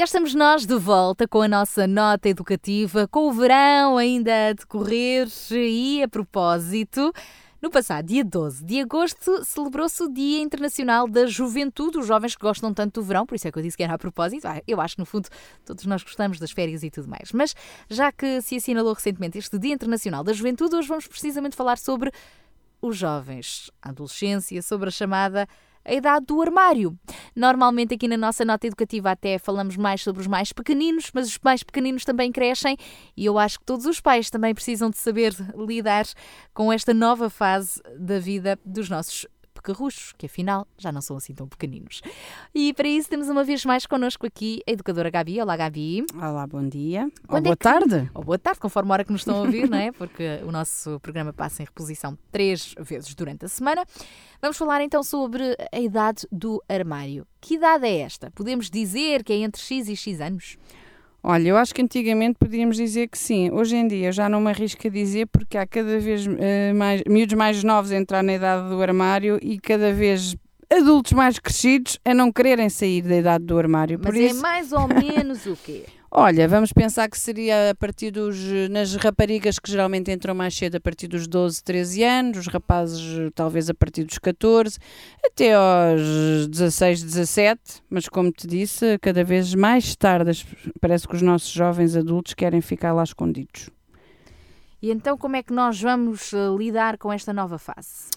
Cá estamos nós de volta com a nossa nota educativa, com o verão ainda a decorrer e a propósito. No passado dia 12 de agosto celebrou-se o Dia Internacional da Juventude, os jovens que gostam tanto do verão, por isso é que eu disse que era a propósito. Ah, eu acho que no fundo todos nós gostamos das férias e tudo mais. Mas já que se assinalou recentemente este Dia Internacional da Juventude, hoje vamos precisamente falar sobre os jovens, a adolescência, sobre a chamada a idade do armário. Normalmente aqui na nossa nota educativa até falamos mais sobre os mais pequeninos, mas os mais pequeninos também crescem e eu acho que todos os pais também precisam de saber lidar com esta nova fase da vida dos nossos pecarruchos, que afinal já não são assim tão pequeninos. E para isso temos uma vez mais connosco aqui a educadora Gabi. Olá, Gabi. Olá, bom dia. Ou é boa que... tarde. Ou boa tarde, conforme a hora que nos estão a ouvir, não é? Porque o nosso programa passa em reposição três vezes durante a semana. Vamos falar então sobre a idade do armário. Que idade é esta? Podemos dizer que é entre X e X anos? Olha, eu acho que antigamente podíamos dizer que sim. Hoje em dia já não me arrisco a dizer porque há cada vez uh, mais miúdos mais novos a entrar na idade do armário e cada vez adultos mais crescidos a não quererem sair da idade do armário. Mas Por é isso... mais ou menos o quê? Olha, vamos pensar que seria a partir dos. nas raparigas que geralmente entram mais cedo, a partir dos 12, 13 anos, os rapazes talvez a partir dos 14, até aos 16, 17, mas como te disse, cada vez mais tarde parece que os nossos jovens adultos querem ficar lá escondidos. E então, como é que nós vamos eh, lidar com esta nova fase?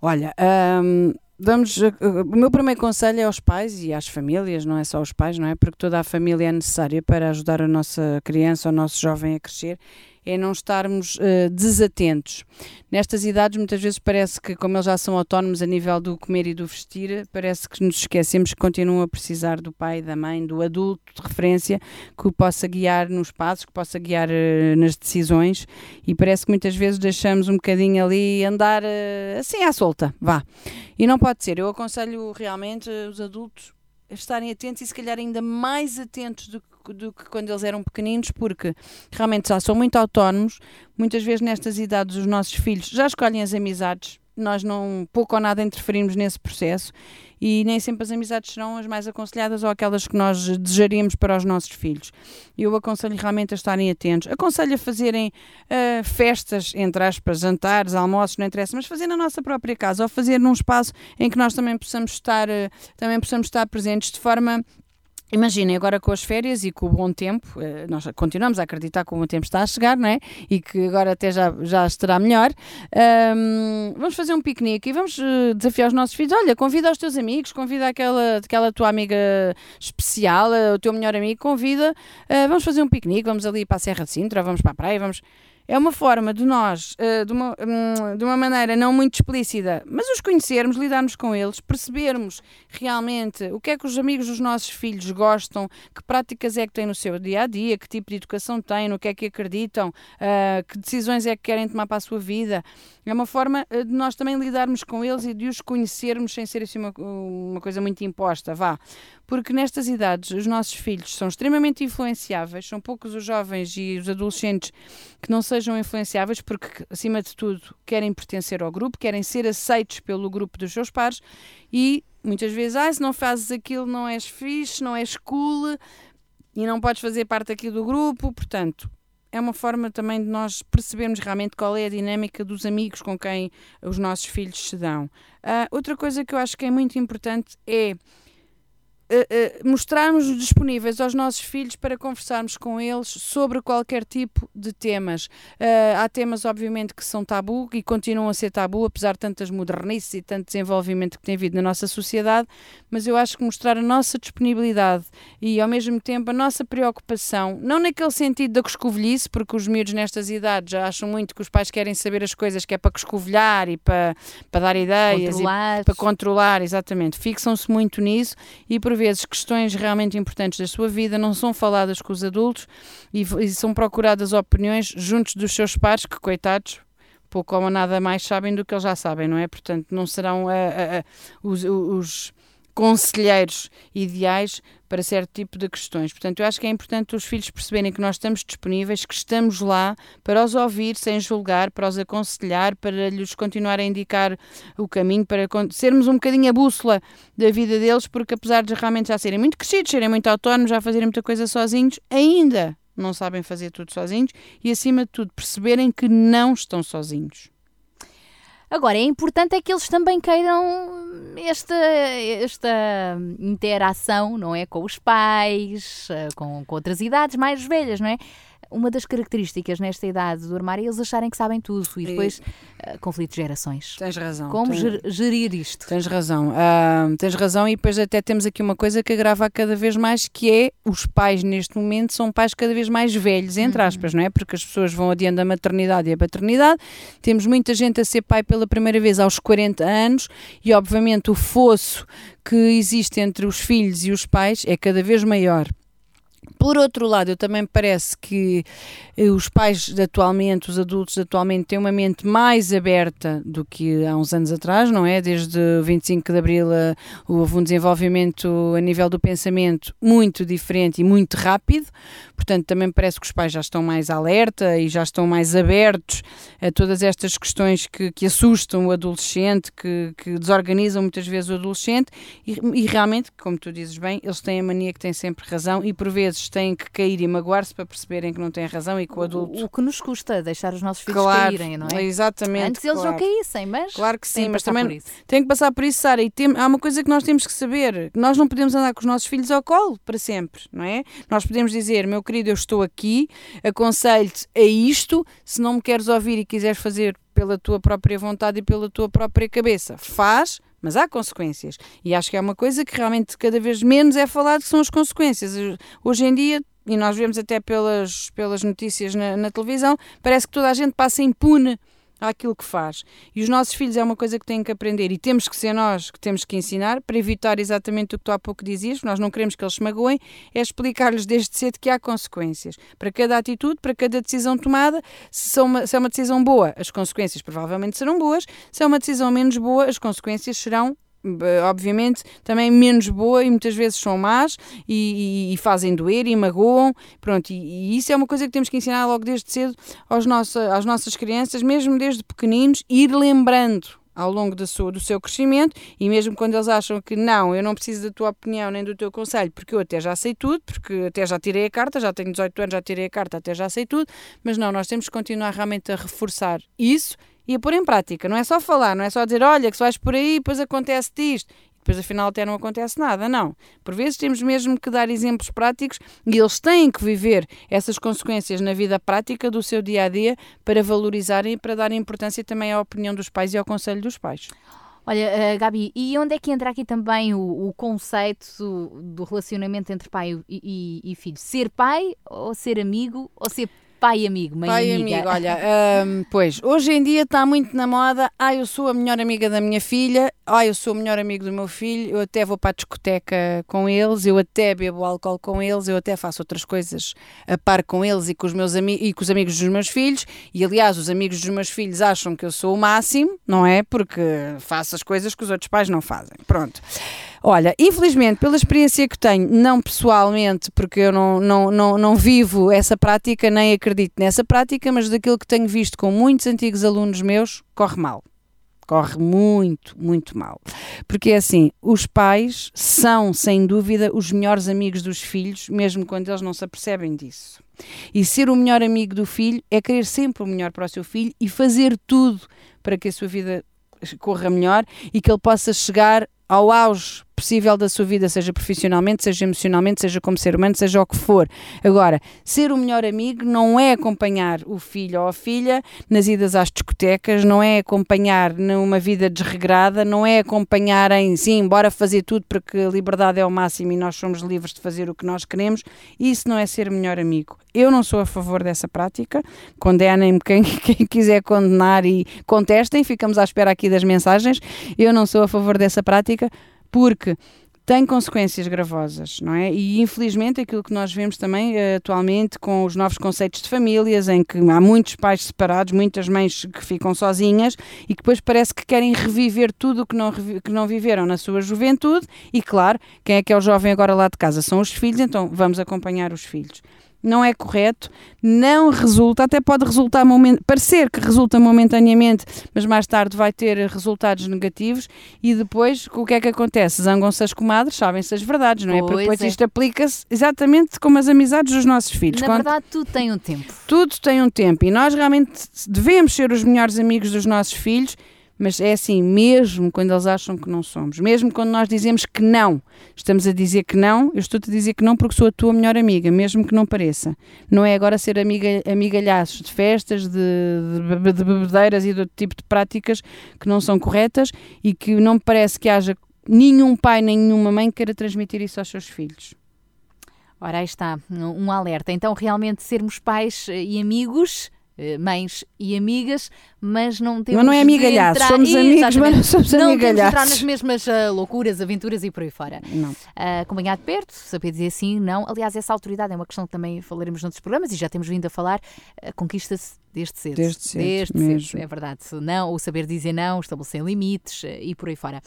Olha, hum, Vamos, eh, eh, o meu primeiro conselho é aos pais e às famílias, não é só aos pais, não é? Porque toda a família é necessária para ajudar a nossa criança, o nosso jovem a crescer é não estarmos uh, desatentos. Nestas idades, muitas vezes parece que, como eles já são autónomos a nível do comer e do vestir, parece que nos esquecemos que continuam a precisar do pai, da mãe, do adulto de referência que o possa guiar nos passos, que possa guiar uh, nas decisões e parece que muitas vezes deixamos um bocadinho ali andar uh, assim à solta, vá. E não pode ser. Eu aconselho realmente os adultos estarem atentos e se calhar ainda mais atentos do que do que quando eles eram pequeninos, porque realmente já são muito autónomos. Muitas vezes, nestas idades, os nossos filhos já escolhem as amizades. Nós não pouco ou nada interferimos nesse processo e nem sempre as amizades serão as mais aconselhadas ou aquelas que nós desejaríamos para os nossos filhos. Eu aconselho realmente a estarem atentos. Aconselho a fazerem uh, festas, entre aspas, jantares, almoços, não interessa, mas fazer na nossa própria casa ou fazer num espaço em que nós também possamos estar, uh, também possamos estar presentes de forma Imaginem agora com as férias e com o bom tempo, eh, nós continuamos a acreditar que o bom tempo está a chegar, não é? E que agora até já, já estará melhor. Um, vamos fazer um piquenique e vamos eh, desafiar os nossos filhos. Olha, convida os teus amigos, convida aquela, aquela tua amiga especial, eh, o teu melhor amigo, convida. Uh, vamos fazer um piquenique, vamos ali para a Serra de Sintra, vamos para a praia, vamos é uma forma de nós, uh, de, uma, um, de uma maneira não muito explícita, mas os conhecermos, lidarmos com eles, percebermos realmente o que é que os amigos dos nossos filhos gostam, que práticas é que têm no seu dia a dia, que tipo de educação têm, no que é que acreditam, uh, que decisões é que querem tomar para a sua vida. É uma forma uh, de nós também lidarmos com eles e de os conhecermos sem ser assim uma, uma coisa muito imposta, vá porque nestas idades os nossos filhos são extremamente influenciáveis, são poucos os jovens e os adolescentes que não sejam influenciáveis, porque, acima de tudo, querem pertencer ao grupo, querem ser aceitos pelo grupo dos seus pares e muitas vezes, ah, se não fazes aquilo, não és fixe, não és cool e não podes fazer parte aqui do grupo, portanto. É uma forma também de nós percebermos realmente qual é a dinâmica dos amigos com quem os nossos filhos se dão. Uh, outra coisa que eu acho que é muito importante é uh, mostrarmos-nos disponíveis aos nossos filhos para conversarmos com eles sobre qualquer tipo de temas. Uh, há temas, obviamente, que são tabu e continuam a ser tabu, apesar de tantas modernices e tanto desenvolvimento que tem havido na nossa sociedade, mas eu acho que mostrar a nossa disponibilidade e, ao mesmo tempo, a nossa preocupação, não naquele sentido da coscovilhice, porque os miúdos nestas idades já acham muito que os pais querem saber as coisas que é para coscovilhar e para, para dar ideias, para controlar, exatamente. Fixam-se muito nisso e, por vezes questões realmente importantes da sua vida não são faladas com os adultos e, e são procuradas opiniões juntos dos seus pares, que coitados, pouco ou nada mais sabem do que eles já sabem, não é? Portanto, não serão uh, uh, os, os conselheiros ideais para certo tipo de questões. Portanto, eu acho que é importante os filhos perceberem que nós estamos disponíveis, que estamos lá para os ouvir sem julgar, para os aconselhar, para lhes continuar a indicar o caminho, para sermos um bocadinho a bússola da vida deles, porque apesar de realmente já serem muito crescidos, serem muito autónomos, já fazerem muita coisa sozinhos, ainda não sabem fazer tudo sozinhos e, acima de tudo, perceberem que não estão sozinhos. Agora, é importante é que eles também queiram esta, esta interação, não é? Com os pais, eh, com, com outras idades mais velhas, não é? Uma das características nesta idade do armário é eles acharem que sabem tudo e depois uh, conflitos de gerações. Tens razão. Como tens, gerir isto? Tens razão. Uh, tens razão e depois até temos aqui uma coisa que agrava cada vez mais que é os pais neste momento são pais cada vez mais velhos, entre uhum. aspas, não é? Porque as pessoas vão adiando a maternidade e a paternidade. Temos muita gente a ser pai pela primeira vez aos 40 anos e obviamente o fosso que existe entre os filhos e os pais é cada vez maior. Por outro lado, eu também parece que eh, os pais atualmente, os adultos atualmente, têm uma mente mais aberta do que há uns anos atrás, não é? Desde 25 de Abril eh, houve um desenvolvimento a nível do pensamento muito diferente e muito rápido, portanto também parece que os pais já estão mais alerta e já estão mais abertos a todas estas questões que, que assustam o adolescente, que, que, desorganizam muitas vezes o adolescente e, e realmente, como tu dizes bem, eles têm a mania que têm sempre razão e por vezes têm que cair e magoar-se para perceberem que não têm razão e que o adulto. O, o que nos custa deixar os nossos filhos claro, caírem, não é? Exatamente. Antes eles não caíssem, mas. Claro que sim, mas também tem que passar por isso, Sara. E tem, há uma coisa que nós temos que saber: nós não podemos andar com os nossos filhos ao colo para sempre, não é? Nós podemos dizer, meu querido, eu estou aqui, aconselho-te a isto, se não me queres ouvir e quiseres fazer pela tua própria vontade e pela tua própria cabeça, faz, mas há consequências. E acho que é uma coisa que realmente cada vez menos é falado, que são as consequências. Hoje em dia, e nós vemos até pelas, pelas notícias na, na televisão, parece que toda a gente passa impune àquilo que faz. E os nossos filhos é uma coisa que têm que aprender e temos que ser nós que temos que ensinar para evitar exatamente o que tu há pouco dizias, nós não queremos que eles se magoem, é explicar-lhes desde cedo que há consequências. Para cada atitude, para cada decisão tomada, se, uma, se é uma decisão boa, as consequências provavelmente serão boas, se é uma decisão menos boa, as consequências serão obviamente também menos boa e muitas vezes são más e, e, fazem doer e magoam pronto e, e, isso é uma coisa que temos que ensinar logo desde cedo aos nossa, às nossas crianças mesmo desde pequeninos ir lembrando ao longo do seu, do seu crescimento e mesmo quando eles acham que não, eu não preciso da tua opinião nem do teu conselho, porque eu até já sei tudo, porque até já tirei a carta, já tenho 18 anos, já tirei a carta, até já sei tudo, mas não, nós temos que continuar realmente a reforçar isso e a pôr em prática. Não é só falar, não é só dizer, olha, que se vais por aí, depois acontece isto. Depois, afinal, até não acontece nada. Não. Por vezes temos mesmo que dar exemplos práticos e eles têm que viver essas consequências na vida prática do seu dia a dia para valorizarem e para darem importância também à opinião dos pais e ao conselho dos pais. Olha, uh, Gabi, e onde é que entra aqui também o, o conceito do, relacionamento entre pai e, e, e, filho? Ser pai ou ser amigo ou ser pai amigo, mãe pai amiga. amigo, olha, um, pois, hoje em dia está muito na moda, ah, eu sou a melhor amiga da minha filha, ah, eu sou o melhor amigo do meu filho, eu até vou para a discoteca com eles, eu até bebo álcool com eles, eu até faço outras coisas a par com eles e com os meus amigos e com os amigos dos meus filhos, e aliás, os amigos dos meus filhos acham que eu sou o máximo, não é? Porque faço as coisas que os outros pais não fazem. Pronto. Olha, infelizmente, pela experiência que tenho, não pessoalmente, porque eu não, não, não, não vivo essa prática, nem acredito nessa prática, mas daquilo que tenho visto com muitos antigos alunos meus, corre mal corre muito, muito mal. Porque é assim, os pais são, sem dúvida, os melhores amigos dos filhos, mesmo quando eles não se apercebem disso. E ser o melhor amigo do filho é querer sempre o melhor para o seu filho e fazer tudo para que a sua vida corra melhor e que ele possa chegar ao auge possível da sua vida, seja profissionalmente, seja emocionalmente, seja como ser humano, seja o que for. Agora, ser o melhor amigo não é acompanhar o filho ou a filha nas idas às discotecas, não é acompanhar numa vida desregrada, não é acompanhar em sim, bora fazer tudo porque a liberdade é o máximo e nós somos livres de fazer o que nós queremos. Isso não é ser melhor amigo. Eu não sou a favor dessa prática. Condenem-me quem, quem quiser condenar e contestem. Ficamos à espera aqui das mensagens. Eu não sou a favor dessa prática porque tem consequências gravosas, não é? E infelizmente aquilo que nós vemos também uh, atualmente com os novos conceitos de famílias, em que há muitos pais separados, muitas mães que ficam sozinhas e que depois parece que querem reviver tudo o que não, que não viveram na sua juventude. E claro, quem é que é o jovem agora lá de casa? São os filhos, então vamos acompanhar os filhos não é correto, não resulta, até pode resultar parecer que resulta momentaneamente, mas mais tarde vai ter resultados negativos e depois o que é que acontece? Zangam-se as comadres, sabem-se as verdades, não é? Porque depois é. isto aplica-se exatamente como as amizades dos nossos filhos. Na Quando... verdade, tudo tem um tempo. Tudo tem um tempo e nós realmente devemos ser os melhores amigos dos nossos filhos mas é assim, mesmo quando eles acham que não somos, mesmo quando nós dizemos que não, estamos a dizer que não, eu estou-te a dizer que não porque sou a tua melhor amiga, mesmo que não pareça. Não é agora ser amiga, amigalhaços de festas, de, de, de bebedeiras e de outro tipo de práticas que não são corretas e que não me parece que haja nenhum pai nem nenhuma mãe que queira transmitir isso aos seus filhos. Ora, aí está, um alerta. Então, realmente, sermos pais e amigos eh, mães e amigas, mas não temos Mas não é amigalhaços, somos amigos, mas não somos não entrar nas mesmas uh, loucuras, aventuras e por aí fora. Não. Uh, acompanhar de perto, saber dizer sim, não. Aliás, essa autoridade é uma questão que também falaremos noutros programas e já temos vindo a falar, uh, conquista-se desde cedo. Desde cedo, desde cedo, é verdade. Não, o saber dizer não, estabelecer limites e por aí fora.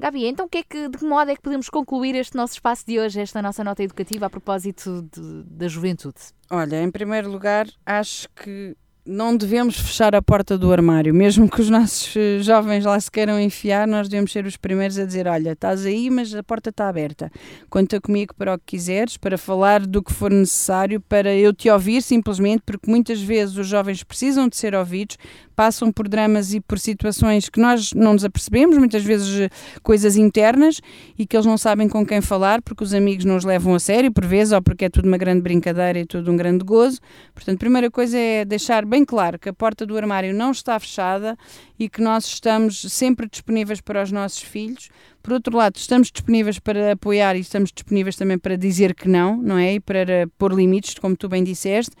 Gabi, então que é que, de que modo é que podemos concluir este nosso espaço de hoje, esta nossa nota educativa a propósito de, da juventude? Olha, em primeiro lugar, acho que não devemos fechar a porta do armário, mesmo que os nossos eh, jovens lá se queiram enfiar, nós devemos ser os primeiros a dizer: Olha, estás aí, mas a porta está aberta. Conta comigo para o que quiseres, para falar do que for necessário, para eu te ouvir simplesmente, porque muitas vezes os jovens precisam de ser ouvidos, passam por dramas e por situações que nós não nos apercebemos, muitas vezes eh, coisas internas e que eles não sabem com quem falar, porque os amigos não os levam a sério, por vezes, ou porque é tudo uma grande brincadeira e tudo um grande gozo. Portanto, a primeira coisa é deixar bem claro que a porta do armário não está fechada e que nós estamos sempre disponíveis para os nossos filhos. Por outro lado, estamos disponíveis para apoiar e estamos disponíveis também para dizer que não, não é? E para pôr limites, como tu bem disseste.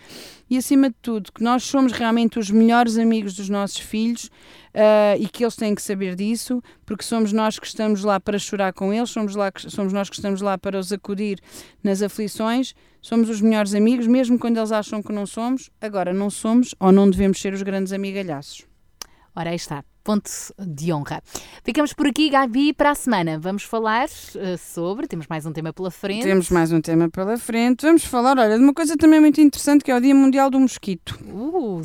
E acima de tudo, que nós somos realmente os melhores amigos dos nossos filhos uh, e que eles têm que saber disso, porque somos nós que estamos lá para chorar com eles, somos, lá, somos nós que estamos lá para os acudir nas aflições, somos os melhores amigos, mesmo quando eles acham que não somos. Agora, não somos ou não devemos ser os grandes amigalhaços. Ora, aí está ponto de honra. Ficamos por aqui, Gabi, para a semana. Vamos falar uh, sobre, temos mais um tema pela frente. Temos mais um tema pela frente. Vamos falar, olha, de uma coisa também muito interessante que é o Dia Mundial do Mosquito. Uh,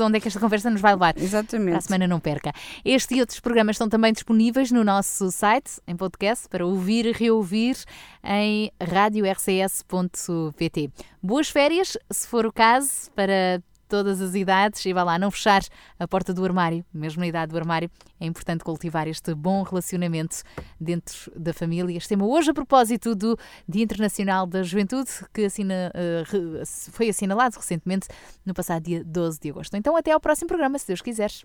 onde é que esta conversa nos vai levar? Exatamente. Para a semana não perca. Este e outros programas estão também disponíveis no nosso site, em podcast, para ouvir e reouvir em radiorcs.pt. Boas férias, se for o caso, para todas as idades e vá lá, não fechar a porta do armário, mesmo na idade do armário, é importante cultivar este bom relacionamento dentro da família. Este tema hoje a propósito do Dia Internacional da Juventude, que assina, uh, foi assinalado recentemente no passado dia 12 de agosto. Então até ao próximo programa, se Deus quiseres.